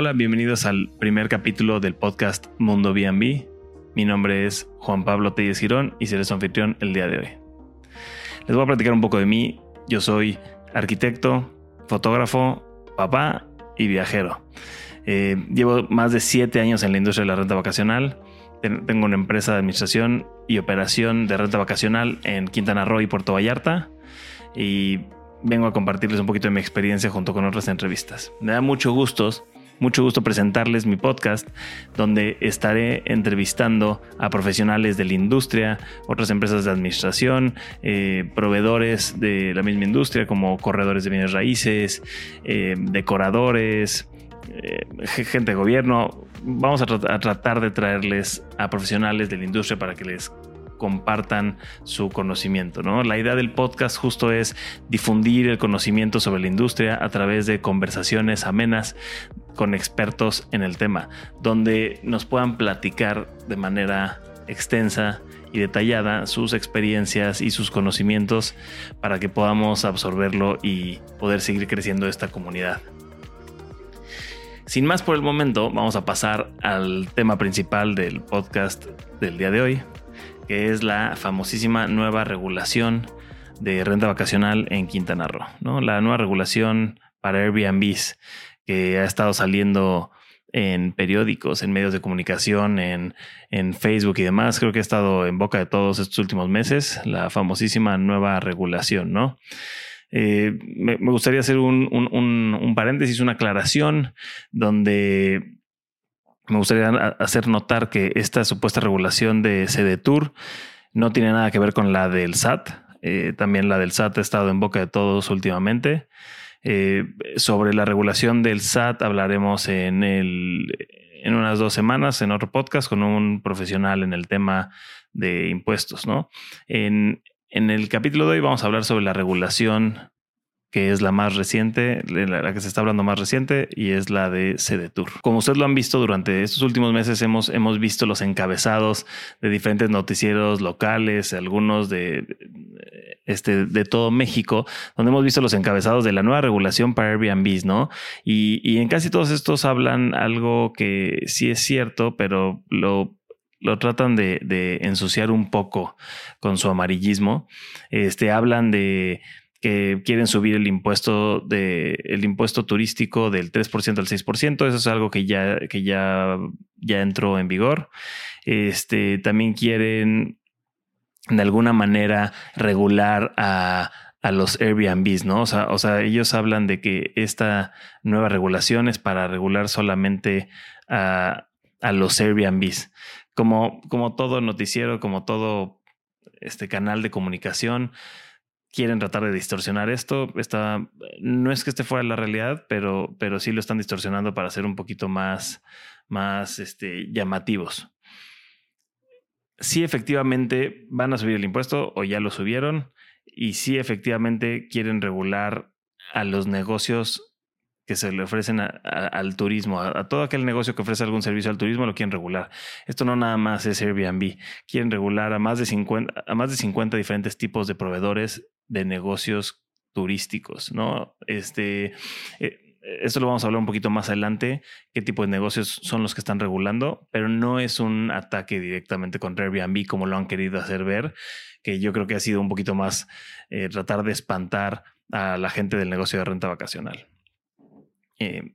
Hola, bienvenidos al primer capítulo del podcast Mundo B&B. Mi nombre es Juan Pablo Telles Girón y seré su anfitrión el día de hoy. Les voy a platicar un poco de mí. Yo soy arquitecto, fotógrafo, papá y viajero. Eh, llevo más de siete años en la industria de la renta vacacional. Tengo una empresa de administración y operación de renta vacacional en Quintana Roo y Puerto Vallarta. Y vengo a compartirles un poquito de mi experiencia junto con otras entrevistas. Me da mucho gusto, mucho gusto presentarles mi podcast, donde estaré entrevistando a profesionales de la industria, otras empresas de administración, eh, proveedores de la misma industria, como corredores de bienes raíces, eh, decoradores, eh, gente de gobierno. Vamos a, tratar de traerles a profesionales de la industria para que les compartan su conocimiento. ¿no? La idea del podcast justo es difundir el conocimiento sobre la industria a través de conversaciones amenas con expertos en el tema, donde nos puedan platicar de manera extensa y detallada sus experiencias y sus conocimientos para que podamos absorberlo y poder seguir creciendo esta comunidad. Sin más por el momento, vamos a pasar al tema principal del podcast del día de hoy, que es la famosísima nueva regulación de renta vacacional en Quintana Roo. ¿no? La nueva regulación para Airbnbs que ha estado saliendo en periódicos, en medios de comunicación, en, en, Facebook y demás. Creo que ha estado en boca de todos estos últimos meses, la famosísima nueva regulación, ¿no? Eh, me, gustaría hacer un, paréntesis, una aclaración, donde me gustaría hacer notar que esta supuesta regulación de CDTUR no tiene nada que ver con la del SAT. Eh, también la del SAT ha estado en boca de todos últimamente. Eh, sobre la regulación del SAT hablaremos en, el, en unas dos semanas en otro podcast con un profesional en el tema de impuestos. ¿no? En, en el capítulo de hoy vamos a hablar sobre la regulación que es la más reciente, la que se está hablando más reciente, y es la de Tour. Como ustedes lo han visto durante estos últimos meses, hemos, hemos visto los encabezados de diferentes noticieros locales, algunos de, este, de todo México, donde hemos visto los encabezados de la nueva regulación para Airbnb, ¿no? Y, y en casi todos estos hablan algo que sí es cierto, pero lo lo tratan de, ensuciar un poco con su amarillismo. Este, hablan de que quieren subir el impuesto de el impuesto turístico del 3% al 6%. Eso es algo que ya, que ya, ya entró en vigor. Este, también quieren de alguna manera regular a, a los Airbnbs, ¿no? O sea, o sea, ellos hablan de que esta nueva regulación es para regular solamente a, a los Airbnbs como, como todo noticiero, como todo este canal de comunicación, quieren tratar de distorsionar esto. Está, no es que esté fuera de la realidad, pero, pero sí lo están distorsionando para ser un poquito más, más este, llamativos. Sí, efectivamente van a subir el impuesto o ya lo subieron. Y sí, efectivamente quieren regular a los negocios que se le ofrecen al turismo, a, todo aquel negocio que ofrece algún servicio al turismo lo quieren regular. Esto no nada más es Airbnb, quieren regular a más de 50, a más de 50 diferentes tipos de proveedores de negocios turísticos, ¿no? Este, eh, esto lo vamos a hablar un poquito más adelante, qué tipo de negocios son los que están regulando, pero no es un ataque directamente contra Airbnb como lo han querido hacer ver, que yo creo que ha sido un poquito más eh, tratar de espantar a la gente del negocio de renta vacacional. Eh,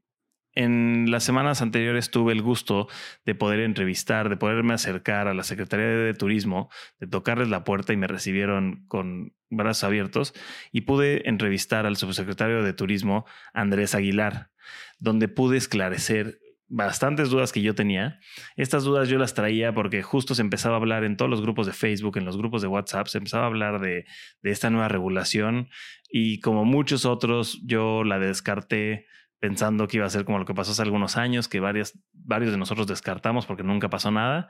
en las semanas anteriores tuve el gusto de poder entrevistar, de poderme acercar a la Secretaría de Turismo, de tocarles la puerta y me recibieron con brazos abiertos y pude entrevistar al subsecretario de Turismo, Andrés Aguilar, donde pude esclarecer bastantes dudas que yo tenía. Estas dudas yo las traía porque justo se empezaba a hablar en todos los grupos de Facebook, en los grupos de WhatsApp, se empezaba a hablar de, de esta nueva regulación y como muchos otros yo la descarté pensando que iba a ser como lo que pasó hace algunos años, que varios de nosotros descartamos porque nunca pasó nada.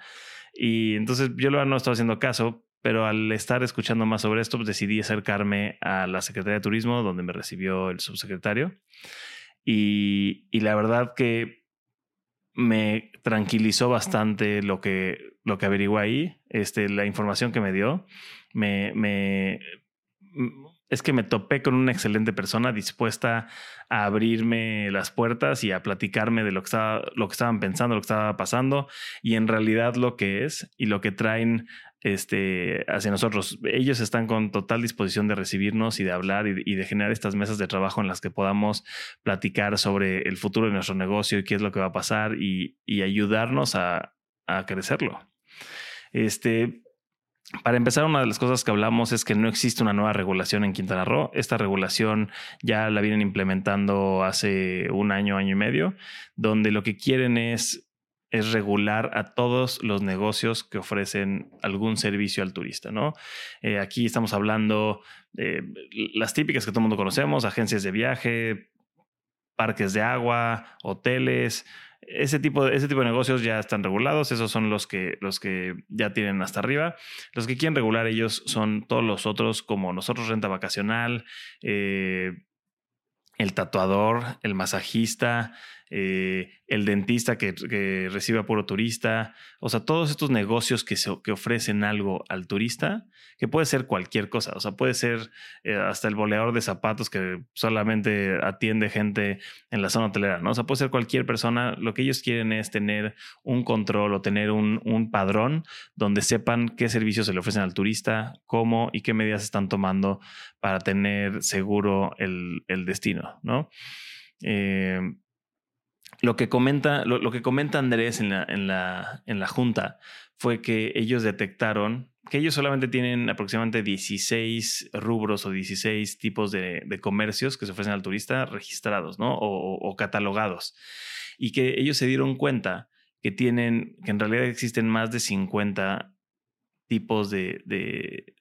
Y entonces yo no estaba haciendo caso, pero al estar escuchando más sobre esto, pues decidí acercarme a la Secretaría de Turismo, donde me recibió el subsecretario. Y, y la verdad que me tranquilizó bastante lo que, lo que averigué ahí, este, la información que me dio. Me, es que me topé con una excelente persona dispuesta a abrirme las puertas y a platicarme de lo que, estaba, lo que estaban pensando, lo que estaba pasando y en realidad lo que es y lo que traen este, hacia nosotros. Ellos están con total disposición de recibirnos y de hablar y de, generar estas mesas de trabajo en las que podamos platicar sobre el futuro de nuestro negocio y qué es lo que va a pasar y, ayudarnos a, a crecerlo. Este, para empezar, una de las cosas que hablamos es que no existe una nueva regulación en Quintana Roo. Esta regulación ya la vienen implementando hace un año, año y medio, donde lo que quieren es, regular a todos los negocios que ofrecen algún servicio al turista. ¿no? Eh, aquí estamos hablando de las típicas que todo el mundo conocemos, agencias de viaje, parques de agua, hoteles, ese tipo, de, ese tipo de negocios ya están regulados, esos son los que, los que ya tienen hasta arriba. Los que quieren regular ellos son todos los otros, como nosotros, renta vacacional, eh, el tatuador, el masajista, eh, el dentista que, recibe a puro turista, o sea, todos estos negocios que, que ofrecen algo al turista, que puede ser cualquier cosa, o sea, puede ser eh, hasta el boleador de zapatos que solamente atiende gente en la zona hotelera, ¿no? O sea, puede ser cualquier persona, lo que ellos quieren es tener un control o tener un, un padrón donde sepan qué servicios se le ofrecen al turista, cómo y qué medidas están tomando para tener seguro el, el destino, ¿no? Eh, lo que comenta, lo, que comenta Andrés en la, en, la, en la junta fue que ellos detectaron que ellos solamente tienen aproximadamente 16 rubros o 16 tipos de, comercios que se ofrecen al turista registrados, ¿no? O, catalogados. Y que ellos se dieron cuenta que tienen, que en realidad existen más de 50 tipos de,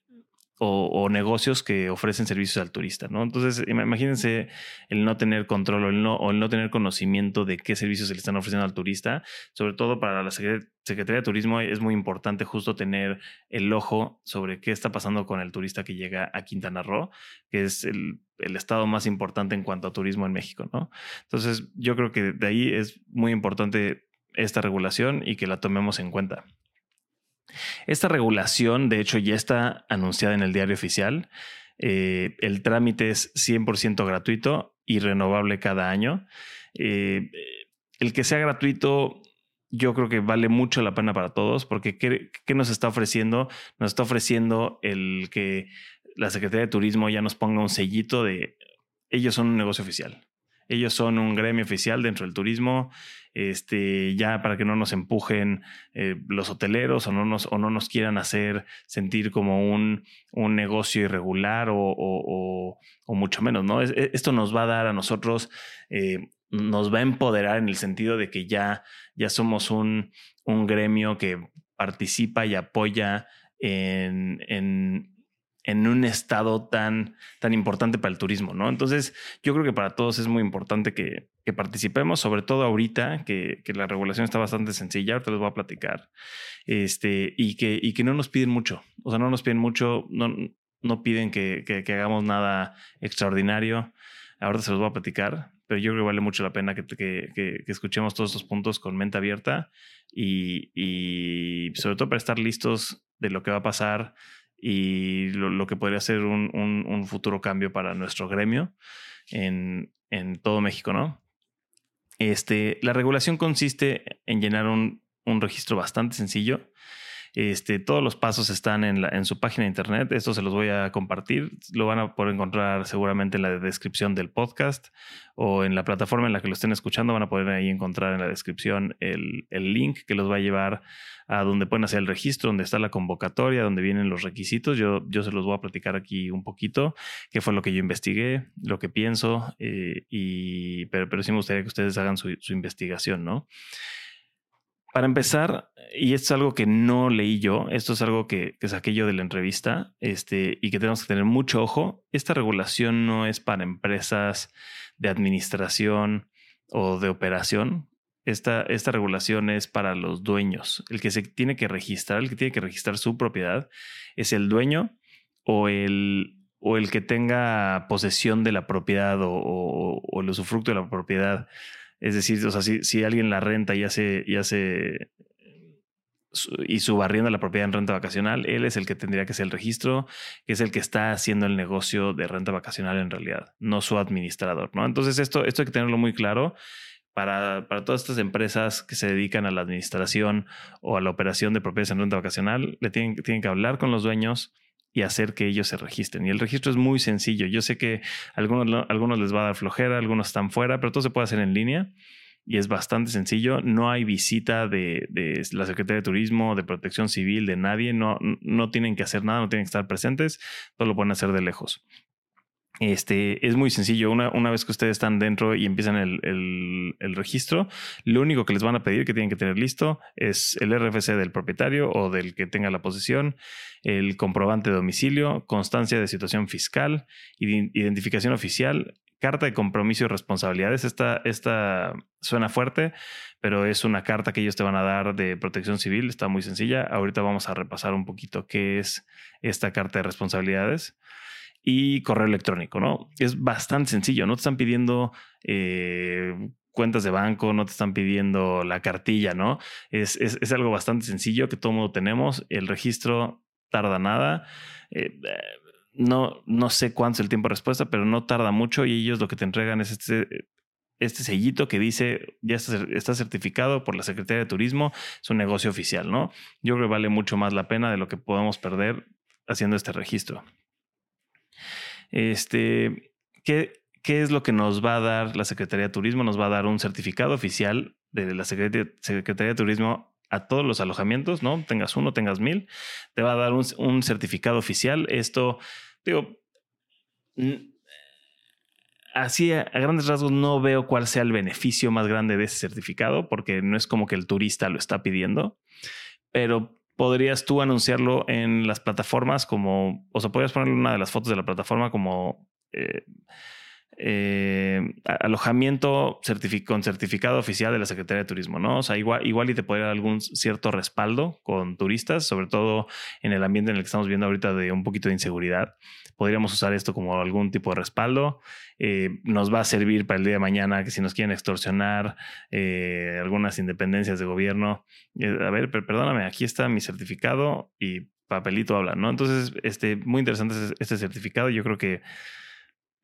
o, negocios que ofrecen servicios al turista, ¿no? Entonces, imagínense el no tener control o el no, el no tener conocimiento de qué servicios se le están ofreciendo al turista, sobre todo para la Secretaría de Turismo es muy importante justo tener el ojo sobre qué está pasando con el turista que llega a Quintana Roo, que es el, el estado más importante en cuanto a turismo en México, ¿no? Entonces, yo creo que de ahí es muy importante esta regulación y que la tomemos en cuenta. Esta regulación, de hecho, ya está anunciada en el diario oficial. Eh, el trámite es 100% gratuito y renovable cada año. Eh, el que sea gratuito, yo creo que vale mucho la pena para todos, porque ¿qué, ¿qué, nos está ofreciendo? Nos está ofreciendo el que la Secretaría de Turismo ya nos ponga un sellito de ellos son un negocio oficial. Ellos son un gremio oficial dentro del turismo, este, ya para que no nos empujen eh, los hoteleros o no, nos, o no nos quieran hacer sentir como un, un negocio irregular o, mucho menos, ¿no? E, esto nos va a dar a nosotros, eh, nos va a empoderar en el sentido de que ya, ya somos un, un gremio que participa y apoya en en un estado tan, tan importante para el turismo, ¿no? Entonces, yo creo que para todos es muy importante que, participemos, sobre todo ahorita, que, la regulación está bastante sencilla, ahorita les voy a platicar, este, y que, y que no nos piden mucho, o sea, no nos piden mucho, no, no piden que, hagamos nada extraordinario, ahorita se los voy a platicar, pero yo creo que vale mucho la pena que, escuchemos todos estos puntos con mente abierta y, y sobre todo para estar listos de lo que va a pasar y lo, que podría ser un, un, futuro cambio para nuestro gremio en, en, todo México, ¿no? Este, la regulación consiste en llenar un, un registro bastante sencillo este, todos los pasos están en, su página de internet. Esto se los voy a compartir. Lo van a poder encontrar seguramente en la descripción del podcast o en la plataforma en la que lo estén escuchando. Van a poder ahí encontrar en la descripción el, link que los va a llevar a donde pueden hacer el registro, donde está la convocatoria, donde vienen los requisitos. Yo, yo se los voy a platicar aquí un poquito, qué fue lo que yo investigué, lo que pienso, eh, y, pero, pero sí me gustaría que ustedes hagan su investigación, ¿no? Para empezar, y esto es algo que no leí yo, esto es algo que, saqué yo de la entrevista este, y que tenemos que tener mucho ojo, esta regulación no es para empresas de administración o de operación. Esta, esta regulación es para los dueños. El que se tiene que registrar, el que tiene que registrar su propiedad es el dueño o el, o el que tenga posesión de la propiedad o, o el usufructo de la propiedad. Es decir, o sea, si, alguien la renta y hace, y hace y subarriendo la propiedad en renta vacacional, él es el que tendría que hacer el registro, que es el que está haciendo el negocio de renta vacacional en realidad, no su administrador, ¿no? Entonces esto, esto hay que tenerlo muy claro para, para, todas estas empresas que se dedican a la administración o a la operación de propiedades en renta vacacional, le tienen, tienen que hablar con los dueños y hacer que ellos se registren. Y el registro es muy sencillo. Yo sé que a algunos, algunos les va a dar flojera, algunos están fuera, pero todo se puede hacer en línea y es bastante sencillo. No hay visita de, la Secretaría de Turismo, de Protección Civil, de nadie. No, no tienen que hacer nada, no tienen que estar presentes. Todo lo pueden hacer de lejos. Este, es muy sencillo. Una, una, vez que ustedes están dentro y empiezan el, el, registro, lo único que les van a pedir que tienen que tener listo es el RFC del propietario o del que tenga la posesión, el comprobante de domicilio, constancia de situación fiscal, identificación oficial, carta de compromiso y responsabilidades. Esta, esta suena fuerte, pero es una carta que ellos te van a dar de protección civil. Está muy sencilla. Ahorita vamos a repasar un poquito qué es esta carta de responsabilidades y correo electrónico, ¿no? Es bastante sencillo, no te están pidiendo eh, cuentas de banco, no te están pidiendo la cartilla, ¿no? Es, es, algo bastante sencillo que todo mundo tenemos, el registro tarda nada. Eh, no, no sé cuánto es el tiempo de respuesta, pero no tarda mucho y ellos lo que te entregan es este, este sellito que dice ya está, está, certificado por la Secretaría de Turismo, es un negocio oficial, ¿no? Yo creo que vale mucho más la pena de lo que podemos perder haciendo este registro. Este, ¿qué, ¿Qué es lo que nos va a dar la Secretaría de Turismo? Nos va a dar un certificado oficial de la Secretaría, de Turismo a todos los alojamientos, ¿no? Tengas uno, tengas mil, te va a dar un, un certificado oficial. Esto, digo, así a, grandes rasgos no veo cuál sea el beneficio más grande de ese certificado, porque no es como que el turista lo está pidiendo, pero podrías tú anunciarlo en las plataformas como, o sea, podrías ponerle una de las fotos de la plataforma como eh, eh, alojamiento con certificado oficial de la Secretaría de Turismo, ¿no? O sea, igual, igual y te podría dar algún cierto respaldo con turistas, sobre todo en el ambiente en el que estamos viendo ahorita de un poquito de inseguridad. Podríamos usar esto como algún tipo de respaldo. Eh, nos va a servir para el día de mañana que si nos quieren extorsionar eh, algunas independencias de gobierno, a ver, perdóname, aquí está mi certificado y papelito habla, ¿no? Entonces, este, muy interesante este certificado. Yo creo que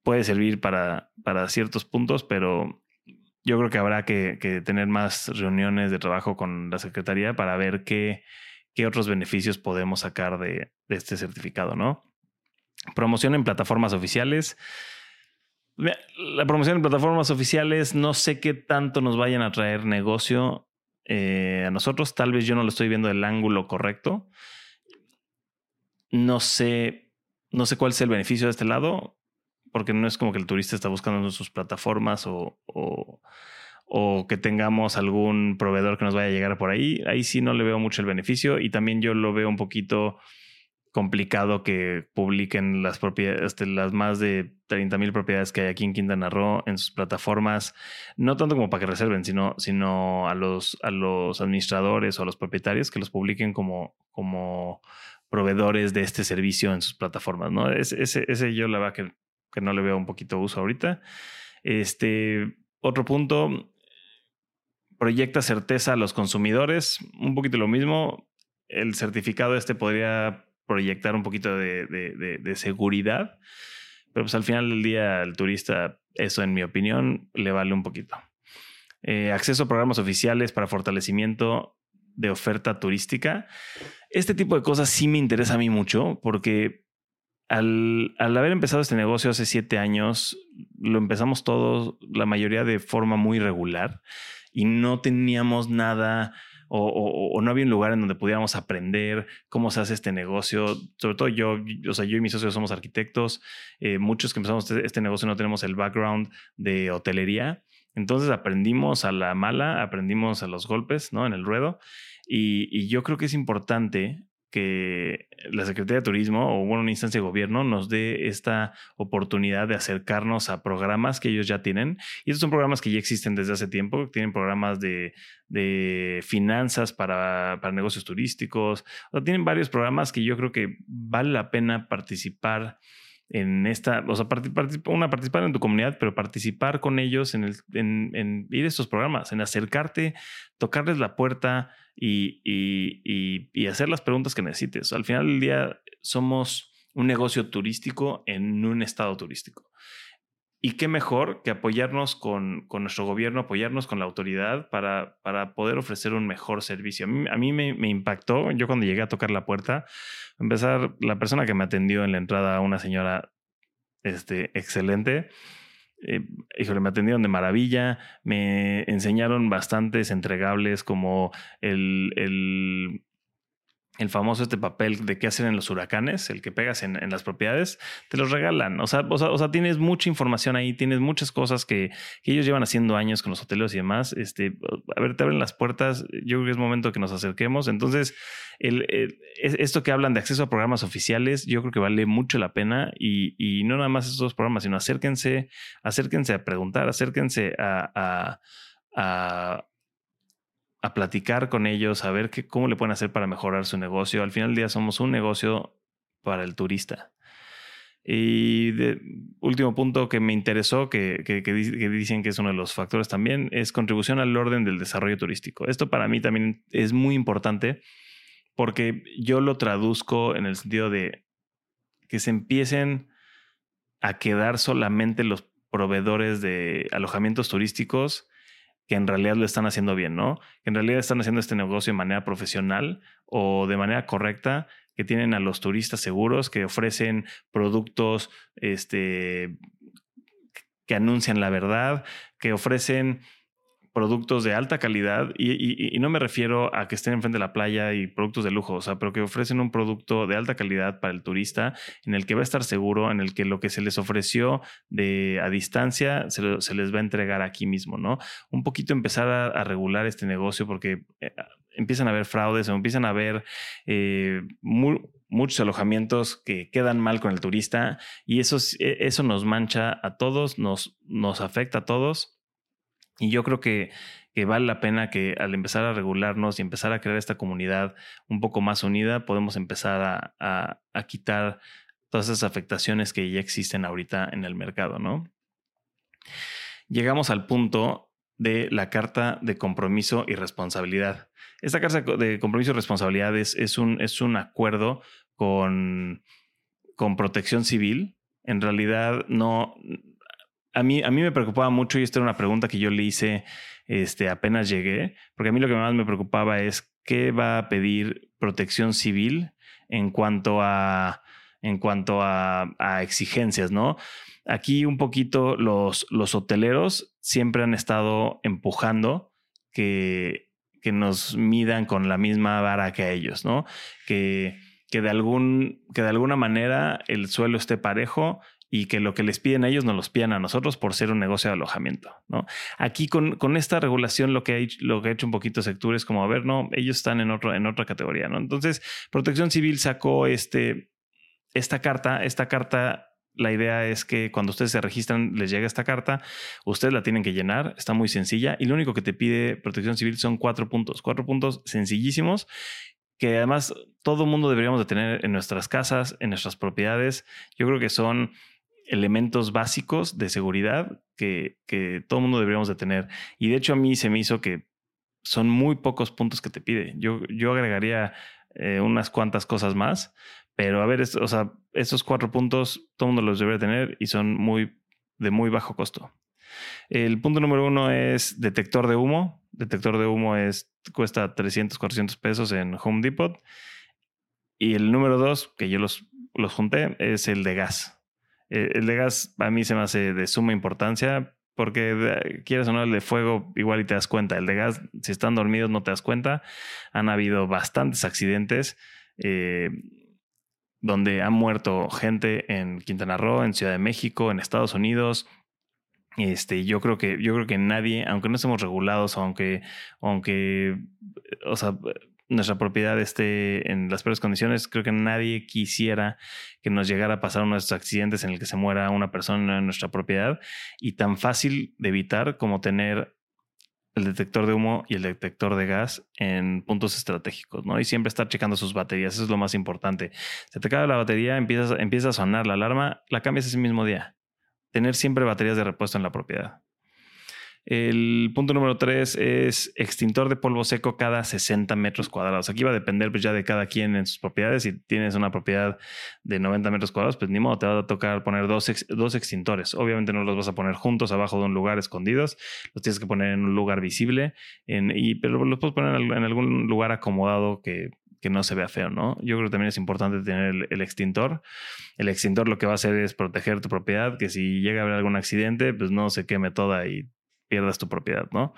puede servir para, para ciertos puntos, pero yo creo que habrá que, tener más reuniones de trabajo con la Secretaría para ver qué, qué otros beneficios podemos sacar de, este certificado, ¿no? Promoción en plataformas oficiales. La promoción en plataformas oficiales no sé qué tanto nos vayan a traer negocio eh, a nosotros. Tal vez yo no lo estoy viendo del ángulo correcto. No sé, no sé cuál es el beneficio de este lado porque no es como que el turista está buscando sus plataformas o, o, que tengamos algún proveedor que nos vaya a llegar por ahí. Ahí sí no le veo mucho el beneficio y también yo lo veo un poquito complicado que publiquen las propiedades, este, las más de 30 mil propiedades que hay aquí en Quintana Roo en sus plataformas, no tanto como para que reserven, sino, sino a, los, a los administradores o a los propietarios que los publiquen como, como proveedores de este servicio en sus plataformas. ¿no? Ese, ese, ese yo la verdad que que no le veo un poquito uso ahorita. Este, otro punto, proyecta certeza a los consumidores. Un poquito lo mismo. El certificado este podría proyectar un poquito de, seguridad, pero pues al final del día al turista, eso en mi opinión, le vale un poquito. Eh, acceso a programas oficiales para fortalecimiento de oferta turística. Este tipo de cosas sí me interesa a mí mucho porque al, haber empezado este negocio hace siete años, lo empezamos todos, la mayoría de forma muy regular y no teníamos nada o, no había un lugar en donde pudiéramos aprender cómo se hace este negocio. Sobre todo yo, o sea, yo y mis socios somos arquitectos. Eh, muchos que empezamos este, este, negocio no tenemos el background de hotelería. Entonces aprendimos a la mala, aprendimos a los golpes, ¿no? En el ruedo. y yo creo que es importante que la Secretaría de Turismo o bueno, una instancia de gobierno nos dé esta oportunidad de acercarnos a programas que ellos ya tienen. Y estos son programas que ya existen desde hace tiempo, tienen programas de, de finanzas para, para, negocios turísticos, o tienen varios programas que yo creo que vale la pena participar en esta, o sea, una, participar en tu comunidad, pero participar con ellos en, el, en, ir a estos programas, en acercarte, tocarles la puerta y, y, hacer las preguntas que necesites. Al final del día somos un negocio turístico en un estado turístico. Y qué mejor que apoyarnos con, con, nuestro gobierno, apoyarnos con la autoridad para, para poder ofrecer un mejor servicio. A mí, me, me, impactó, yo cuando llegué a tocar la puerta, empezar, la persona que me atendió en la entrada, una señora este, excelente, eh, híjole, me atendieron de maravilla, me enseñaron bastantes entregables como el, el el famoso este papel de qué hacer en los huracanes, el que pegas en, las propiedades, te los regalan. O sea, o sea, tienes mucha información ahí, tienes muchas cosas que, ellos llevan haciendo años con los hoteles y demás. Este, a ver, te abren las puertas. Yo creo que es momento que nos acerquemos. Entonces, esto que hablan de acceso a programas oficiales, yo creo que vale mucho la pena y, no nada más esos programas, sino acérquense, acérquense a preguntar, acérquense a platicar con ellos, a ver qué, cómo le pueden hacer para mejorar su negocio. Al final del día somos un negocio para el turista. Y último punto que me interesó, que, que, dicen que es uno de los factores también, es contribución al orden del desarrollo turístico. Esto para mí también es muy importante porque yo lo traduzco en el sentido de que se empiecen a quedar solamente los proveedores de alojamientos turísticos que en realidad lo están haciendo bien, ¿no? Que en realidad están haciendo este negocio de manera profesional o de manera correcta, que tienen a los turistas seguros, que ofrecen productos este, que anuncian la verdad, que ofrecen productos de alta calidad y, no me refiero a que estén enfrente de la playa y productos de lujo, o sea, pero que ofrecen un producto de alta calidad para el turista en el que va a estar seguro, en el que lo que se les ofreció de a distancia se, les va a entregar aquí mismo, ¿no? Un poquito empezar a, regular este negocio porque eh, empiezan a haber fraudes o empiezan a haber eh, muchos alojamientos que quedan mal con el turista y eso, e, eso nos mancha a todos, nos, nos afecta a todos y yo creo que, vale la pena que al empezar a regularnos y empezar a crear esta comunidad un poco más unida, podemos empezar a, quitar todas esas afectaciones que ya existen ahorita en el mercado, ¿no? Llegamos al punto de la carta de compromiso y responsabilidad. Esta carta de compromiso y responsabilidad es, un, es un acuerdo con, con protección civil. En realidad no, a mí, a mí me preocupaba mucho y esta era una pregunta que yo le hice este, apenas llegué, porque a mí lo que más me preocupaba es qué va a pedir protección civil en cuanto a, en cuanto a, exigencias, ¿no? Aquí un poquito los, los hoteleros siempre han estado empujando que, que nos midan con la misma vara que a ellos, ¿no? Que, que, de algún, que de alguna manera el suelo esté parejo y que lo que les piden a ellos nos los piden a nosotros por ser un negocio de alojamiento. ¿no? Aquí con, con esta regulación lo que, ha, lo que ha hecho un poquito Sectur es como, a ver, no, ellos están en, otro, en otra categoría. ¿no? Entonces, Protección Civil sacó este, esta carta, esta carta la idea es que cuando ustedes se registran, les llega esta carta, ustedes la tienen que llenar, está muy sencilla y lo único que te pide Protección Civil son cuatro puntos, cuatro puntos sencillísimos que además todo mundo deberíamos de tener en nuestras casas, en nuestras propiedades. Yo creo que son elementos básicos de seguridad que, todo el mundo deberíamos de tener. Y de hecho a mí se me hizo que son muy pocos puntos que te pide. Yo, yo agregaría eh, unas cuantas cosas más, pero a ver, o sea, cuatro puntos todo mundo los debería tener y son muy de muy bajo costo. El punto número uno es detector de humo. Detector de humo es, cuesta 300, 400 pesos en Home Depot. Y el número dos, que yo los, los junté, es el de gas. Eh, el de gas a mí se me hace de suma importancia porque quieres o no el de fuego igual y te das cuenta. El de gas, si están dormidos no te das cuenta. Han habido bastantes accidentes eh, donde han muerto gente en Quintana Roo, en Ciudad de México, en Estados Unidos. Este, yo creo que, yo creo que nadie, aunque no estemos regulados, aunque, aunque, o sea, nuestra propiedad esté en las peores condiciones, creo que nadie quisiera que nos llegara a pasar uno de estos accidentes en el que se muera una persona en nuestra propiedad y tan fácil de evitar como tener el detector de humo y el detector de gas en puntos estratégicos, ¿no? Y siempre estar checando sus baterías, eso es lo más importante. Se te acaba la batería, empieza, empieza a sonar la alarma, la cambias ese mismo día. Tener siempre baterías de repuesto en la propiedad. El punto número tres es extintor de polvo seco cada 60 metros cuadrados. Aquí va a depender pues, ya de cada quien en sus propiedades. Si tienes una propiedad de 90 metros cuadrados, pues ni modo, te va a tocar poner dos, dos extintores. Obviamente no los vas a poner juntos abajo de un lugar escondidos. Los tienes que poner en un lugar visible, en, y, pero los puedes poner en algún lugar acomodado que que no se vea feo, ¿no? Yo creo que también es importante tener el, extintor. El extintor lo que va a hacer es proteger tu propiedad, que si llega a haber algún accidente, pues no se queme toda y pierdas tu propiedad, ¿no?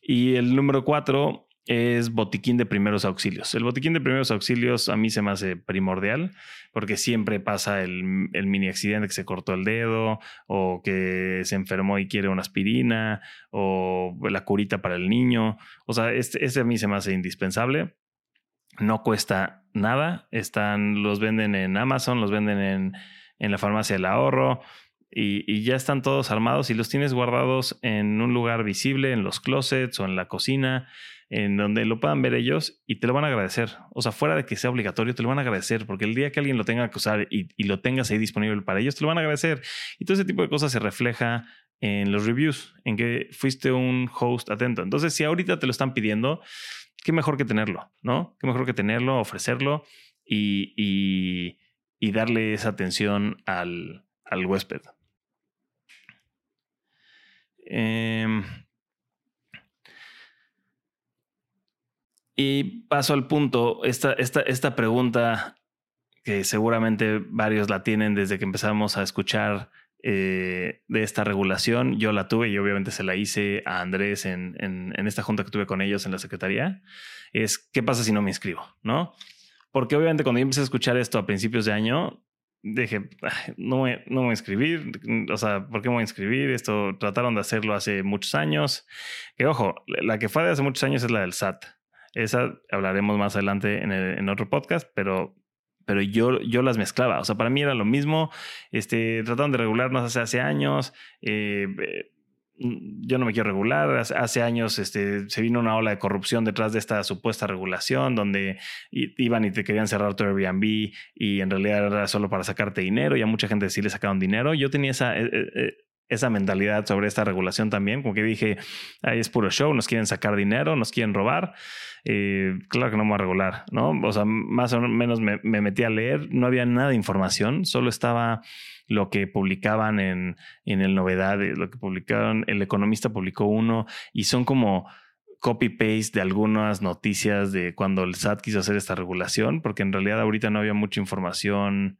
Y el número cuatro es botiquín de primeros auxilios. El botiquín de primeros auxilios a mí se me hace primordial porque siempre pasa el, mini accidente que se cortó el dedo o que se enfermó y quiere una aspirina o la curita para el niño. O sea, este, este a mí se me hace indispensable. No cuesta nada. Están, los venden en Amazon, los venden en, en la farmacia del ahorro y, ya están todos armados y los tienes guardados en un lugar visible, en los closets o en la cocina, en donde lo puedan ver ellos y te lo van a agradecer. O sea, fuera de que sea obligatorio, te lo van a agradecer porque el día que alguien lo tenga que usar y, lo tengas ahí disponible para ellos, te lo van a agradecer. Y todo ese tipo de cosas se refleja en los reviews, en que fuiste un host atento. Entonces, si ahorita te lo están pidiendo, qué mejor que tenerlo, ¿no? Qué mejor que tenerlo, ofrecerlo y, y darle esa atención al, al huésped. Em, y paso al punto, esta, esta, esta pregunta que seguramente varios la tienen desde que empezamos a escuchar eh, de esta regulación. Yo la tuve y obviamente se la hice a Andrés en, en, en, esta junta que tuve con ellos en la secretaría. Es qué pasa si no me inscribo, ¿no? Porque obviamente cuando yo empecé a escuchar esto a principios de año, dije, no me, no voy a inscribir, o sea, ¿por qué me voy a inscribir? Esto trataron de hacerlo hace muchos años. Que ojo, la que fue de hace muchos años es la del SAT. Esa hablaremos más adelante en, en otro podcast, pero, pero yo, yo las mezclaba. O sea, para mí era lo mismo. Este, trataron de regularnos hace, hace años. Eh, Mm, yo no me quiero regular. Hace años este, se vino una ola de corrupción detrás de esta supuesta regulación donde iban y te querían cerrar tu Airbnb y en realidad era solo para sacarte dinero y a mucha gente sí le sacaron dinero. Yo tenía esa, eh, eh, eh, esa mentalidad sobre esta regulación también, como que dije, ahí es puro show, nos quieren sacar dinero, nos quieren robar. claro que no voy a regular, ¿no? O sea, más o menos me, me metí a leer, no había nada de información, solo estaba lo que publicaban en, en el Novedades, lo que publicaron, el Economista publicó uno y son como copy-paste de algunas noticias de cuando el SAT quiso hacer esta regulación, porque en realidad ahorita no había mucha información.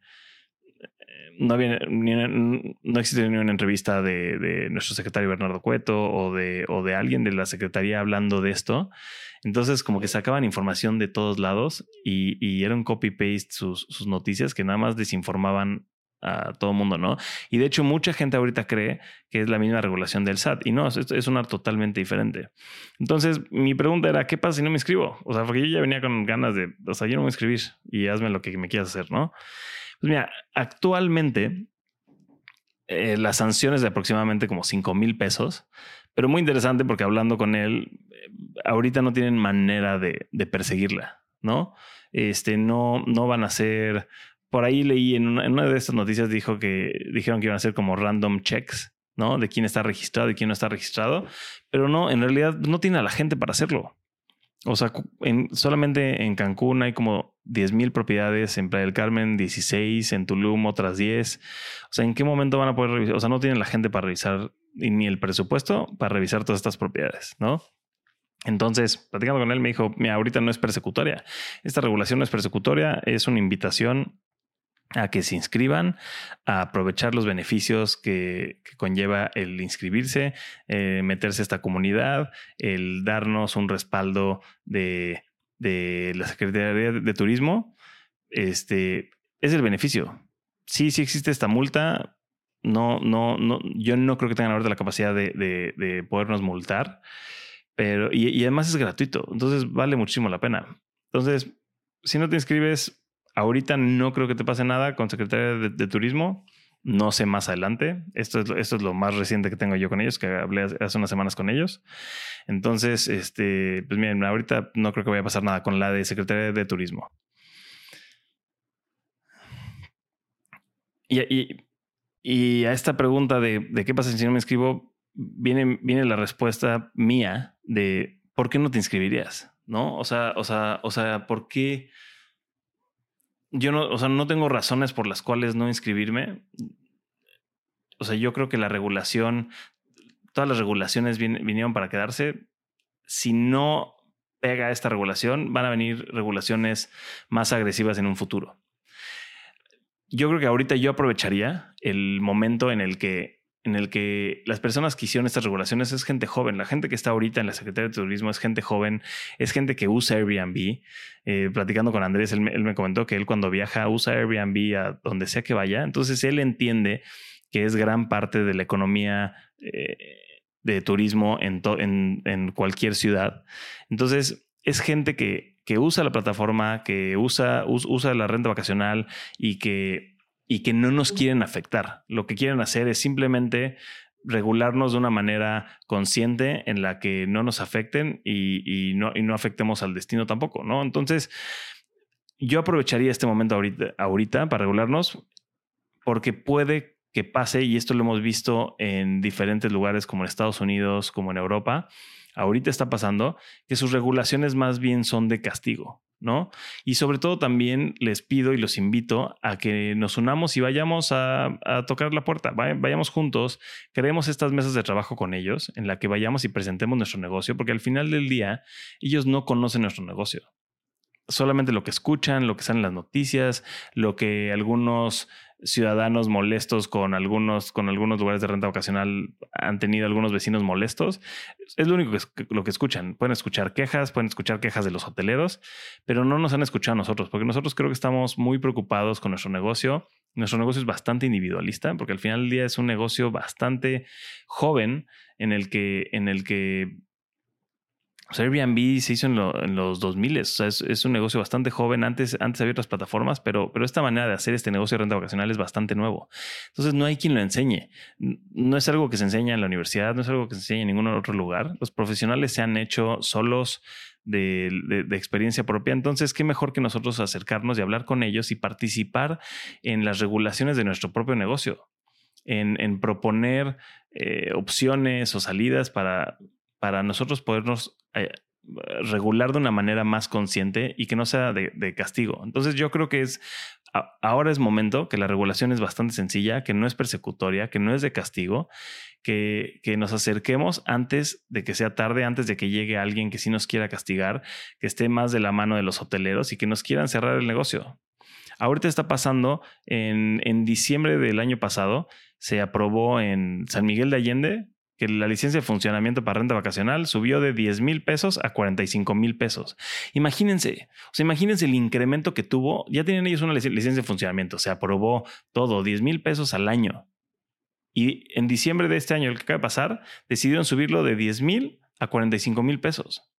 No, había, no existe ni una entrevista de, de, nuestro secretario Bernardo Cueto o de, o de alguien de la secretaría hablando de esto. Entonces, como que sacaban información de todos lados y, y era un copy-paste sus, sus, noticias que nada más desinformaban a todo mundo, ¿no? Y de hecho mucha gente ahorita cree que es la misma regulación del SAT y no, es, es una totalmente diferente. Entonces mi pregunta era, ¿qué pasa si no me inscribo? O sea, porque yo ya venía con ganas de, o sea, yo no me voy a inscribir y hazme lo que me quieras hacer, ¿no? Pues mira, actualmente eh, la sanción es de aproximadamente como 5 mil pesos, pero muy interesante porque hablando con él, eh, ahorita no tienen manera de, perseguirla, ¿no? Este, no, no van a ser por ahí leí en una, de estas noticias dijo que dijeron que iban a ser como random checks, ¿no? De quién está registrado y quién no está registrado, pero no, en realidad no tiene a la gente para hacerlo. O sea, en, solamente en Cancún hay como 10 mil propiedades, en Playa del Carmen 16, en Tulum otras 10. O sea, ¿en qué momento van a poder revisar? O sea, no tienen la gente para revisar ni el presupuesto para revisar todas estas propiedades, ¿no? Entonces, platicando con él, me dijo, mira, ahorita no es persecutoria. Esta regulación no es persecutoria, es una invitación a que se inscriban, a aprovechar los beneficios que, conlleva el inscribirse, eh, meterse a esta comunidad, el darnos un respaldo de, la Secretaría de, Turismo. Este es el beneficio. Sí, sí existe esta multa. No, no, no, yo no creo que tengan ahorita la capacidad de, de podernos multar, pero y además es gratuito. Entonces vale muchísimo la pena. Entonces, si no te inscribes, Ahorita no creo que te pase nada con Secretaría de, Turismo. No sé más adelante. Esto es, esto es lo más reciente que tengo yo con ellos, que hablé hace unas semanas con ellos. Entonces, este, pues miren, ahorita no creo que vaya a pasar nada con la de Secretaría de Turismo. Y, y, a esta pregunta de, de, qué pasa si no me inscribo, viene, viene la respuesta mía de por qué no te inscribirías, ¿no? O sea, o sea, o sea, ¿por qué? Yo no, o sea, no tengo razones por las cuales no inscribirme. O sea, yo creo que la regulación, todas las regulaciones vinieron para quedarse. Si no pega esta regulación, van a venir regulaciones más agresivas en un futuro. Yo creo que ahorita yo aprovecharía el momento en el que en el que las personas que hicieron estas regulaciones es gente joven. La gente que está ahorita en la Secretaría de Turismo es gente joven, es gente que usa Airbnb. Eh, platicando con Andrés, él, me comentó que él cuando viaja usa Airbnb a donde sea que vaya. Entonces él entiende que es gran parte de la economía eh, de turismo en, cualquier ciudad. Entonces es gente que, que usa la plataforma, que usa, usa la renta vacacional y que y que no nos quieren afectar. Lo que quieren hacer es simplemente regularnos de una manera consciente en la que no nos afecten y, no, y no afectemos al destino tampoco, ¿no? Entonces, yo aprovecharía este momento ahorita, ahorita para regularnos porque puede que pase, y esto lo hemos visto en diferentes lugares como en Estados Unidos, como en Europa, ahorita está pasando, que sus regulaciones más bien son de castigo. ¿No? Y sobre todo también les pido y los invito a que nos unamos y vayamos a, tocar la puerta, vayamos juntos, creemos estas mesas de trabajo con ellos, en la que vayamos y presentemos nuestro negocio, porque al final del día ellos no conocen nuestro negocio. Solamente lo que escuchan, lo que salen en las noticias, lo que algunos ciudadanos molestos con algunos, con algunos lugares de renta ocasional han tenido algunos vecinos molestos. Es lo único que, lo que escuchan. Pueden escuchar quejas, pueden escuchar quejas de los hoteleros, pero no nos han escuchado a nosotros, porque nosotros creo que estamos muy preocupados con nuestro negocio. Nuestro negocio es bastante individualista, porque al final del día es un negocio bastante joven en el que, en el que Airbnb se hizo en, los 2000, o sea, es, un negocio bastante joven. Antes, antes había otras plataformas, pero, pero esta manera de hacer este negocio de renta vacacional es bastante nuevo. Entonces, no hay quien lo enseñe. No es algo que se enseña en la universidad, no es algo que se enseña en ningún otro lugar. Los profesionales se han hecho solos de, experiencia propia. Entonces, qué mejor que nosotros acercarnos y hablar con ellos y participar en las regulaciones de nuestro propio negocio, en, proponer eh, opciones o salidas para para nosotros podernos eh, regular de una manera más consciente y que no sea de, castigo. Entonces yo creo que es ahora es momento que la regulación es bastante sencilla, que no es persecutoria, que no es de castigo, que, que nos acerquemos antes de que sea tarde, antes de que llegue alguien que sí nos quiera castigar, que esté más de la mano de los hoteleros y que nos quieran cerrar el negocio. Ahorita está pasando en, en diciembre del año pasado, se aprobó en San Miguel de Allende que la licencia de funcionamiento para renta vacacional subió de 10 mil pesos a 45 mil pesos. Imagínense, o sea, imagínense el incremento que tuvo. Ya tienen ellos una licencia de funcionamiento, se aprobó todo, 10 mil pesos al año. Y en diciembre de este año, el que acaba de pasar, decidieron subirlo de 10 mil a 45 mil pesos.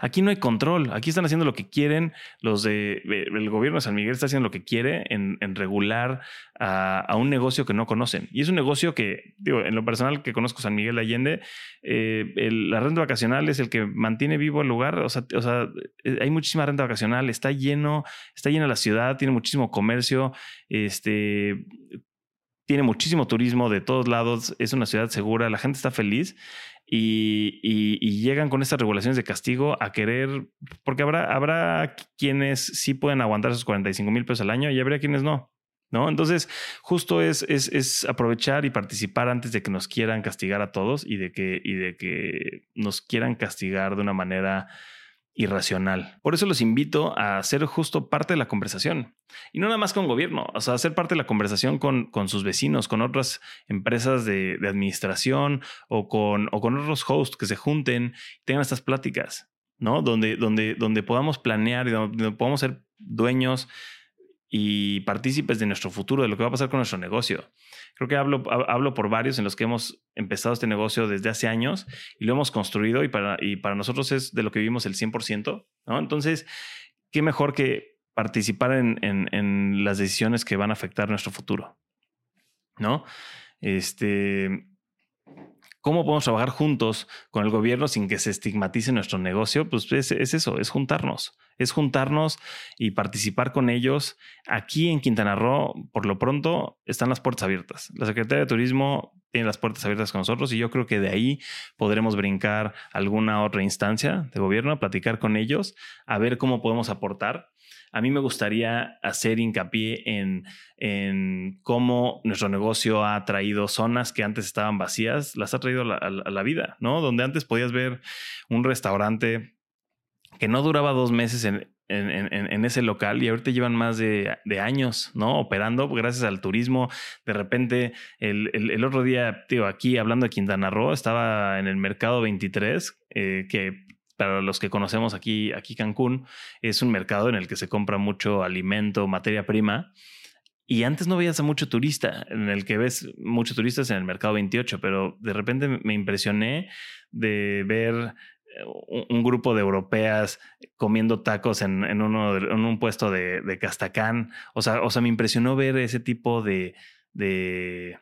Aquí no hay control, aquí están haciendo lo que quieren, los de el gobierno de San Miguel está haciendo lo que quiere en, regular a, un negocio que no conocen. Y es un negocio que, digo, en lo personal que conozco San Miguel de Allende, eh, la renta vacacional es el que mantiene vivo el lugar, o sea, o sea, eh, hay muchísima renta vacacional, está lleno, está llena la ciudad, tiene muchísimo comercio, este, tiene muchísimo turismo de todos lados, es una ciudad segura, la gente está feliz y, llegan con estas regulaciones de castigo a querer, porque habrá, habrá quienes sí pueden aguantar esos 45 mil pesos al año y habrá quienes no. ¿No? Entonces, justo es, es, es, aprovechar y participar antes de que nos quieran castigar a todos y de que, y de que nos quieran castigar de una manera irracional. Por eso los invito a ser justo parte de la conversación. Y no nada más con gobierno, o sea, ser parte de la conversación con, con sus vecinos, con otras empresas de, administración o con, o con otros hosts que se junten y tengan estas pláticas, ¿no? Donde, donde, donde podamos planear y donde podamos ser dueños y partícipes de nuestro futuro, de lo que va a pasar con nuestro negocio. Creo que hablo, hablo por varios en los que hemos empezado este negocio desde hace años y lo hemos construido y para, y para nosotros es de lo que vivimos el 100%, ¿no? Entonces, qué mejor que participar en, en, en las decisiones que van a afectar nuestro futuro. ¿no? Este, ¿Cómo podemos trabajar juntos con el gobierno sin que se estigmatice nuestro negocio? Pues es, eso, es juntarnos, es juntarnos y participar con ellos. Aquí en Quintana Roo, por lo pronto, están las puertas abiertas. La Secretaría de Turismo tiene las puertas abiertas con nosotros y yo creo que de ahí podremos brincar alguna otra instancia de gobierno, platicar con ellos, a ver cómo podemos aportar a mí me gustaría hacer hincapié en, en cómo nuestro negocio ha traído zonas que antes estaban vacías, las ha traído a la, vida, ¿no? Donde antes podías ver un restaurante que no duraba dos meses en, en, ese local y ahorita llevan más de, años, ¿no? Operando gracias al turismo. De repente, el, el, otro día, tío, aquí hablando de Quintana Roo, estaba en el mercado 23, eh, que para los que conocemos aquí, aquí Cancún, es un mercado en el que se compra mucho alimento, materia prima. Y antes no veías a mucho turista, en el que ves muchos turistas en el mercado 28, pero de repente me impresioné de ver eh, un, grupo de europeas comiendo tacos en, uno, en un puesto de, de, Castacán. O sea, o sea, me impresionó ver ese tipo de, de,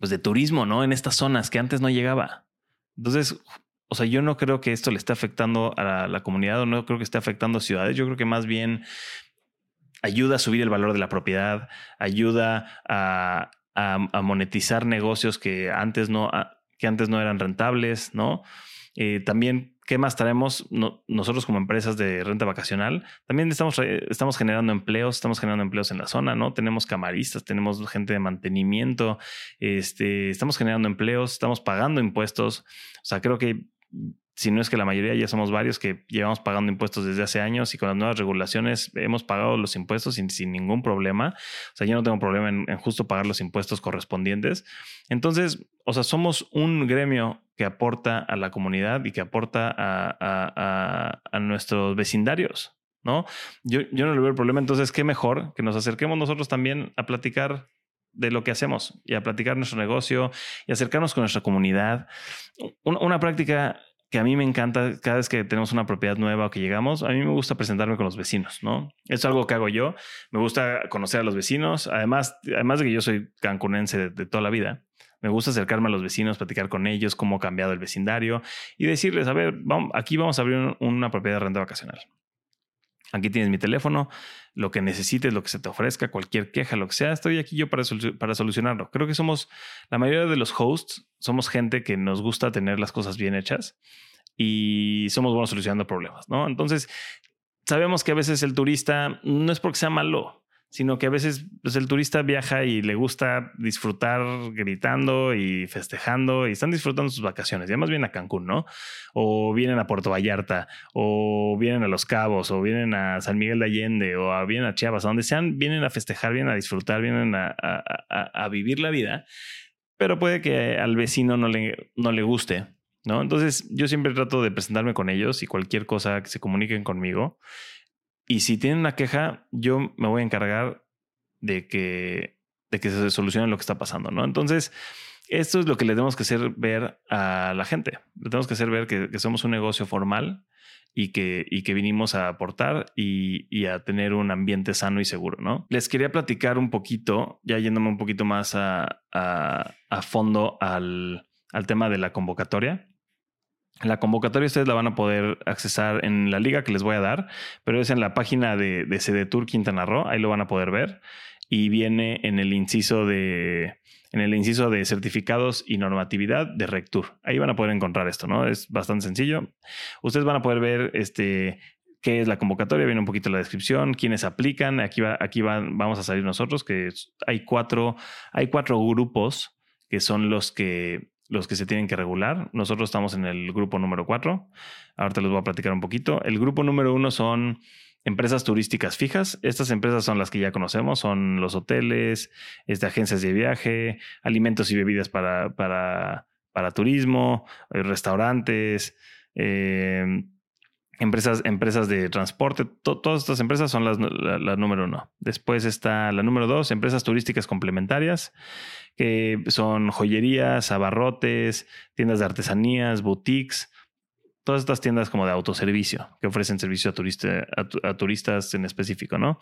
pues de turismo, ¿no? En estas zonas que antes no llegaba. Entonces, o sea, yo no creo que esto le esté afectando a la, comunidad o no creo que esté afectando a ciudades. Yo creo que más bien ayuda a subir el valor de la propiedad, ayuda a, monetizar negocios que antes no, que antes no eran rentables, ¿no? Eh, también ¿Qué más traemos nosotros como empresas de renta vacacional? También estamos, estamos generando empleos, estamos generando empleos en la zona, ¿no? Tenemos camaristas, tenemos gente de mantenimiento, este, estamos generando empleos, estamos pagando impuestos. O sea, creo que si no es que la mayoría ya somos varios que llevamos pagando impuestos desde hace años y con las nuevas regulaciones hemos pagado los impuestos sin, sin ningún problema. O sea, yo no tengo problema en, justo pagar los impuestos correspondientes. Entonces, o sea, somos un gremio que aporta a la comunidad y que aporta a, a, nuestros vecindarios, ¿no? Yo, yo no le veo el problema. Entonces, qué mejor que nos acerquemos nosotros también a platicar de lo que hacemos y a platicar nuestro negocio y acercarnos con nuestra comunidad. Una, práctica que a mí me encanta cada vez que tenemos una propiedad nueva o que llegamos, a mí me gusta presentarme con los vecinos, ¿no? Es algo que hago yo. Me gusta conocer a los vecinos. Además, además de que yo soy cancunense de, toda la vida, me gusta acercarme a los vecinos, platicar con ellos, cómo ha cambiado el vecindario y decirles, a ver, vamos, aquí vamos a abrir una propiedad de renta vacacional. Aquí tienes mi teléfono, lo que necesites, lo que se te ofrezca, cualquier queja, lo que sea, estoy aquí yo para, para solucionarlo. Creo que somos, la mayoría de los hosts, somos gente que nos gusta tener las cosas bien hechas y somos buenos solucionando problemas, ¿no? Entonces, sabemos que a veces el turista no es porque sea malo, sino que a veces pues, el turista viaja y le gusta disfrutar gritando y festejando y están disfrutando sus vacaciones. Y además vienen a Cancún, ¿no? O vienen a Puerto Vallarta, o vienen a Los Cabos, o vienen a San Miguel de Allende, o vienen a Chiapas, a donde sean, vienen a festejar, vienen a disfrutar, vienen a, a, vivir la vida. Pero puede que al vecino no le, no le guste, ¿no? Entonces yo siempre trato de presentarme con ellos y cualquier cosa que se comuniquen conmigo y si tienen una queja, yo me voy a encargar de que, de que se solucione lo que está pasando, ¿no? Entonces, esto es lo que le tenemos que hacer ver a la gente. Le tenemos que hacer ver que, somos un negocio formal y que, y que vinimos a aportar y, a tener un ambiente sano y seguro, ¿no? Les quería platicar un poquito, ya yéndome un poquito más a, a, fondo al, al tema de la convocatoria. La convocatoria ustedes la van a poder accesar en la liga que les voy a dar, pero es en la página de, de Tour Quintana Roo, ahí lo van a poder ver. Y viene en el inciso de en el inciso de certificados y normatividad de Rectur. Ahí van a poder encontrar esto, ¿no? Es bastante sencillo. Ustedes van a poder ver este qué es la convocatoria, viene un poquito la descripción, quiénes aplican. Aquí va, aquí vamos a salir nosotros, que hay cuatro, hay cuatro grupos que son los que los que se tienen que regular. Nosotros estamos en el grupo número 4. Ahorita les voy a platicar un poquito. El grupo número uno son empresas turísticas fijas. Estas empresas son las que ya conocemos, son los hoteles, este, agencias de viaje, alimentos y bebidas para, para, para turismo, eh, restaurantes, eh, empresas, empresas de transporte. todas estas empresas son las, la, número uno. Después está la número dos, empresas turísticas complementarias que son joyerías, abarrotes, tiendas de artesanías, boutiques, todas estas tiendas como de autoservicio que ofrecen servicio a, turista, a, turistas en específico, ¿no?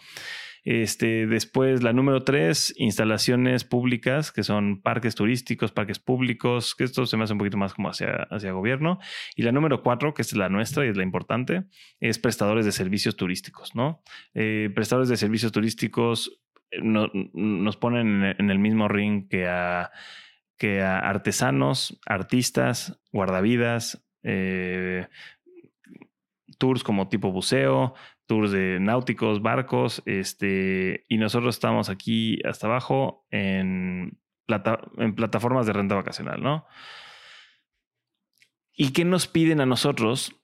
Este, después, la número tres, instalaciones públicas, que son parques turísticos, parques públicos, que esto se me hace un poquito más como hacia, hacia gobierno. Y la número cuatro, que es la nuestra y es la importante, es prestadores de servicios turísticos, ¿no? Eh, prestadores de servicios turísticos eh, nos ponen en el mismo ring que a, que a artesanos, artistas, guardavidas, eh, tours como tipo buceo, tours de náuticos, barcos, este, y nosotros estamos aquí hasta abajo en, en plataformas de renta vacacional, ¿no? ¿Y qué nos piden a nosotros?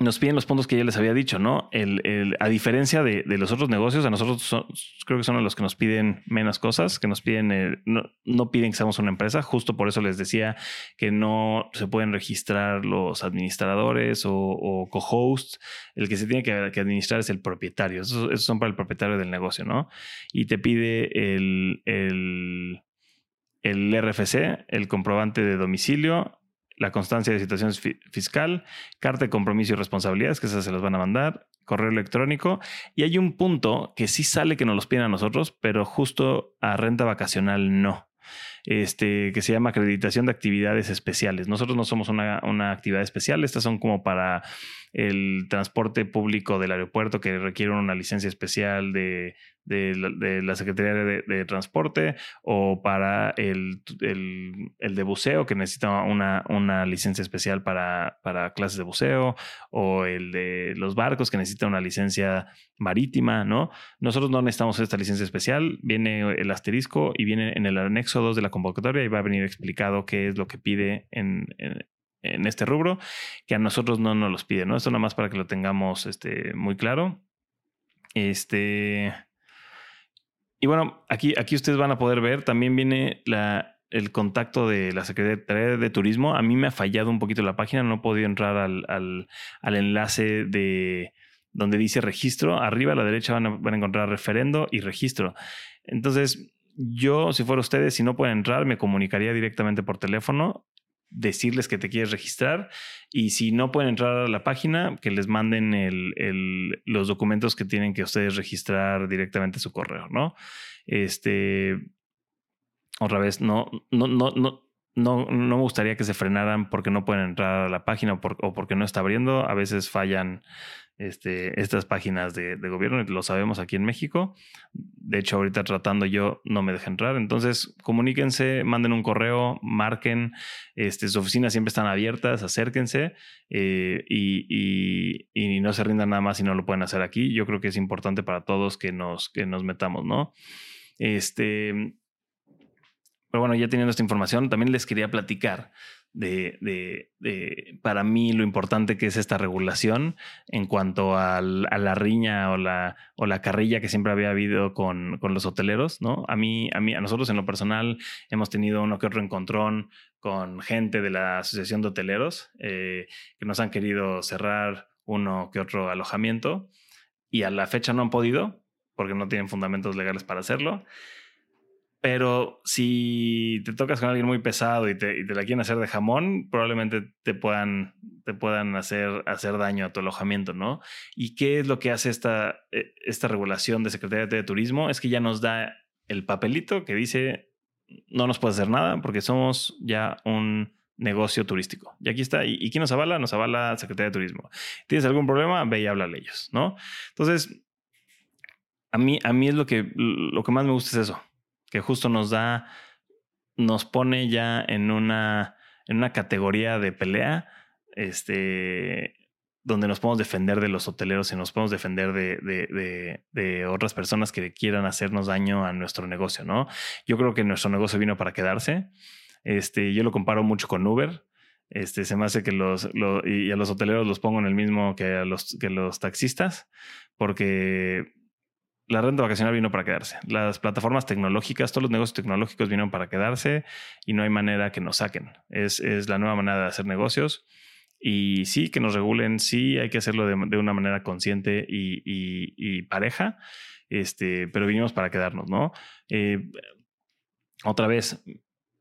Nos piden los puntos que ya les había dicho, ¿no? El, a diferencia de, los otros negocios, a nosotros creo que son los que nos piden menos cosas, que nos piden, eh, no, piden que seamos una empresa, justo por eso les decía que no se pueden registrar los administradores o, co-hosts, el que se tiene que, administrar es el propietario, esos, son para el propietario del negocio, ¿no? Y te pide el, el, el RFC, el comprobante de domicilio, la constancia de situación fiscal, carta de compromiso y responsabilidades, que esas se las van a mandar, correo electrónico. Y hay un punto que sí sale que nos los piden a nosotros, pero justo a renta vacacional no. Este, que se llama acreditación de actividades especiales. Nosotros no somos una, una actividad especial, estas son como para el transporte público del aeropuerto que requiere una licencia especial de, de, la, Secretaría de, Transporte o para el, el, de buceo que necesita una, una licencia especial para, para, clases de buceo o el de los barcos que necesita una licencia marítima, ¿no? Nosotros no necesitamos esta licencia especial, viene el asterisco y viene en el anexo 2 de la convocatoria y va a venir explicado qué es lo que pide en este rubro, que a nosotros no nos los pide, ¿no? Esto nada más para que lo tengamos este, muy claro. Este. Y bueno, aquí, aquí ustedes van a poder ver, también viene la, el contacto de la Secretaría de Turismo. A mí me ha fallado un poquito la página, no he podido entrar al, al, al enlace de donde dice registro. Arriba a la derecha van a, van a encontrar referendo y registro. Entonces, yo, si fuera ustedes, si no pueden entrar, me comunicaría directamente por teléfono decirles que te quieres registrar y si no pueden entrar a la página, que les manden los documentos que tienen que ustedes registrar directamente su correo, ¿no? Este, otra vez, no, no, no, no, no, no me gustaría que se frenaran porque no pueden entrar a la página o porque no está abriendo. A veces fallan este, estas páginas de, gobierno, lo sabemos aquí en México. De hecho, ahorita tratando yo no me deja entrar. Entonces, comuníquense, manden un correo, marquen. Este, sus oficinas siempre están abiertas, acérquense eh, y, y, no se rindan nada más si no lo pueden hacer aquí. Yo creo que es importante para todos que nos, que nos metamos, ¿no? Este. Pero bueno, ya teniendo esta información, también les quería platicar de, de, para mí lo importante que es esta regulación en cuanto a la riña o la, o la carrilla que siempre había habido con, con, los hoteleros, ¿no? A mí, a mí, a nosotros en lo personal hemos tenido uno que otro encontrón con gente de la Asociación de Hoteleros eh, que nos han querido cerrar uno que otro alojamiento y a la fecha no han podido porque no tienen fundamentos legales para hacerlo. Pero si te tocas con alguien muy pesado y te, la quieren hacer de jamón, probablemente te puedan, te puedan hacer, hacer daño a tu alojamiento, ¿no? ¿Y qué es lo que hace esta, eh, esta regulación de Secretaría de Turismo? Es que ya nos da el papelito que dice no nos puede hacer nada porque somos ya un negocio turístico. Y aquí está. ¿Y, quién nos avala? Nos avala Secretaría de Turismo. ¿Tienes algún problema? Ve y háblale a ellos, ¿no? Entonces, a mí, a mí es lo que, lo que más me gusta es eso que justo nos da, nos pone ya en una, en una categoría de pelea, este, donde nos podemos defender de los hoteleros y nos podemos defender de, de, de, otras personas que quieran hacernos daño a nuestro negocio, ¿no? Yo creo que nuestro negocio vino para quedarse. Este, yo lo comparo mucho con Uber. Este, se me hace que los, y a los hoteleros los pongo en el mismo que a los, que los taxistas, porque la renta vacacional vino para quedarse. Las plataformas tecnológicas, todos los negocios tecnológicos vinieron para quedarse y no hay manera que nos saquen. Es, la nueva manera de hacer negocios. Y sí, que nos regulen, sí, hay que hacerlo de, una manera consciente y, pareja, este, pero vinimos para quedarnos, ¿no? Eh, otra vez,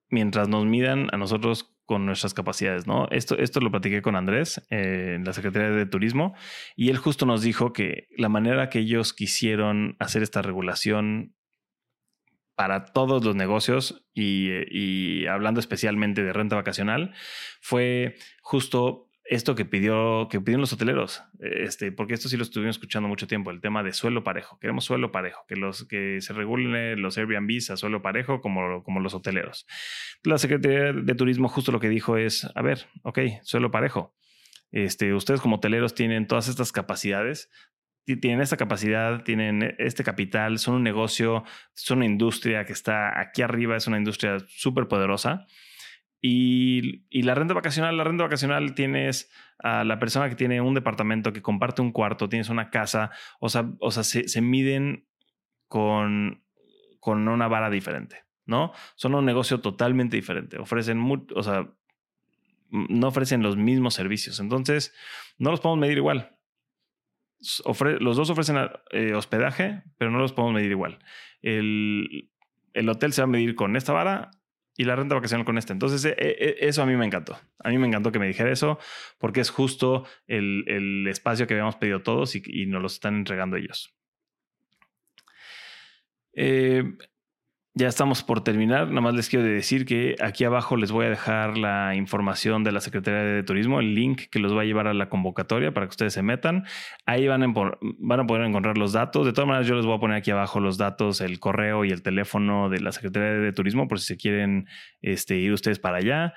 mientras nos midan a nosotros con nuestras capacidades, ¿no? Esto, esto lo platiqué con Andrés eh, en la Secretaría de Turismo y él justo nos dijo que la manera que ellos quisieron hacer esta regulación para todos los negocios y, y hablando especialmente de renta vacacional fue justo esto que pidió que pidieron los hoteleros, este, porque esto sí lo estuvimos escuchando mucho tiempo, el tema de suelo parejo. Queremos suelo parejo, que los que se regulen los Airbnbs a suelo parejo como, como los hoteleros. La Secretaría de Turismo justo lo que dijo es, a ver, ok, suelo parejo. Este, ustedes como hoteleros tienen todas estas capacidades, tienen esta capacidad, tienen este capital, son un negocio, son una industria que está aquí arriba, es una industria súper poderosa y, la renta vacacional, la renta vacacional tienes a la persona que tiene un departamento, que comparte un cuarto, tienes una casa, o sea, o sea se, miden con, con una vara diferente, ¿no? Son un negocio totalmente diferente. Ofrecen, o sea, no ofrecen los mismos servicios. Entonces, no los podemos medir igual. los dos ofrecen eh, hospedaje, pero no los podemos medir igual. El, el hotel se va a medir con esta vara y la renta vacacional con este. Entonces, e, e, eso a mí me encantó. A mí me encantó que me dijera eso porque es justo el, espacio que habíamos pedido todos y, nos lo están entregando ellos. Eh, ya estamos por terminar. Nada más les quiero decir que aquí abajo les voy a dejar la información de la Secretaría de Turismo, el link que los va a llevar a la convocatoria para que ustedes se metan. Ahí van a, poder encontrar los datos. De todas maneras, yo les voy a poner aquí abajo los datos, el correo y el teléfono de la Secretaría de Turismo por si se quieren este, ir ustedes para allá.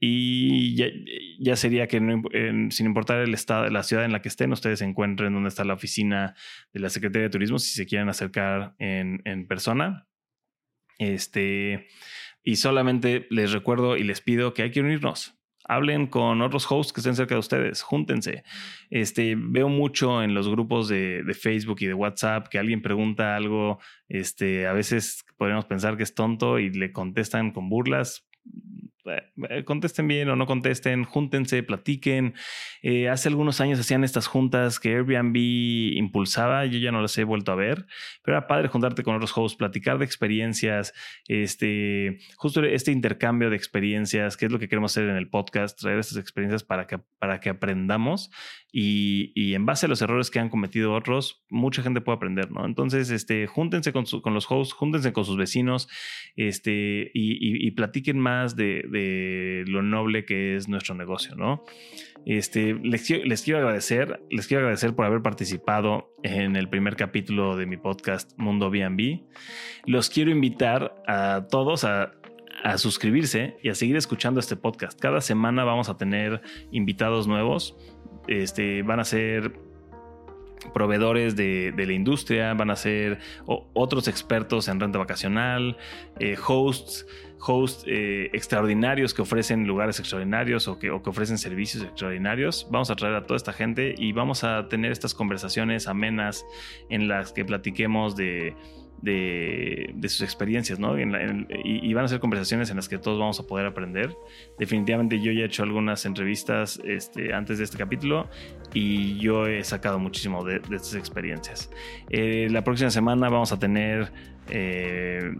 Y ya, sería que sin importar el estado, la ciudad en la que estén, ustedes encuentren donde está la oficina de la Secretaría de Turismo si se quieren acercar en persona. Este, y solamente les recuerdo y les pido que hay que unirnos. Hablen con otros hosts que estén cerca de ustedes, júntense. Este, veo mucho en los grupos de, de, Facebook y de WhatsApp que alguien pregunta algo, este, a veces podríamos pensar que es tonto y le contestan con burlas. Eh, contesten bien o no contesten, júntense, platiquen. Eh, hace algunos años hacían estas juntas que Airbnb impulsaba, yo ya no las he vuelto a ver, pero era padre juntarte con otros hosts, platicar de experiencias, este, justo este intercambio de experiencias, que es lo que queremos hacer en el podcast, traer estas experiencias para que, para que aprendamos y, en base a los errores que han cometido otros, mucha gente puede aprender, ¿no? Entonces, este, júntense con, los hosts, júntense con sus vecinos este, y, platiquen más de lo noble que es nuestro negocio, ¿no? Este, les, les, quiero agradecer, les quiero agradecer por haber participado en el primer capítulo de mi podcast Mundo B&B. Los quiero invitar a todos a, a suscribirse y a seguir escuchando este podcast. Cada semana vamos a tener invitados nuevos. Este, van a ser proveedores de, la industria, van a ser otros expertos en renta vacacional, eh, hosts, hosts eh, extraordinarios que ofrecen lugares extraordinarios o que, o que ofrecen servicios extraordinarios. Vamos a traer a toda esta gente y vamos a tener estas conversaciones amenas en las que platiquemos de de, sus experiencias, ¿no? y, van a ser conversaciones en las que todos vamos a poder aprender. Definitivamente yo ya he hecho algunas entrevistas este, antes de este capítulo y yo he sacado muchísimo de, estas experiencias. Eh, la próxima semana vamos a tener, eh,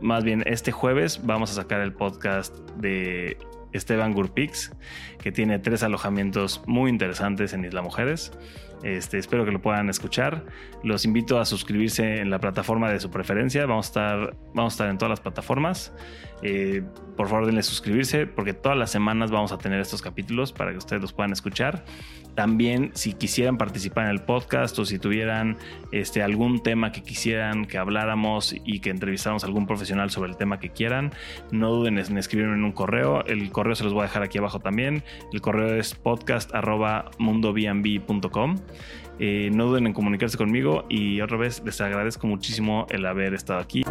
más bien este jueves, vamos a sacar el podcast de Esteban Gurpix, que tiene tres alojamientos muy interesantes en Isla Mujeres. Este, espero que lo puedan escuchar. Los invito a suscribirse en la plataforma de su preferencia. Vamos a estar, vamos a estar en todas las plataformas. Eh, por favor, denle suscribirse porque todas las semanas vamos a tener estos capítulos para que ustedes los puedan escuchar. También, si quisieran participar en el podcast o si tuvieran este, algún tema que quisieran que habláramos y que entrevistáramos a algún profesional sobre el tema que quieran, no duden en escribirme en un correo. El correo se los voy a dejar aquí abajo también. El correo es podcast.mundobnb.com. Eh, no duden en comunicarse conmigo y otra vez les agradezco muchísimo el haber estado aquí.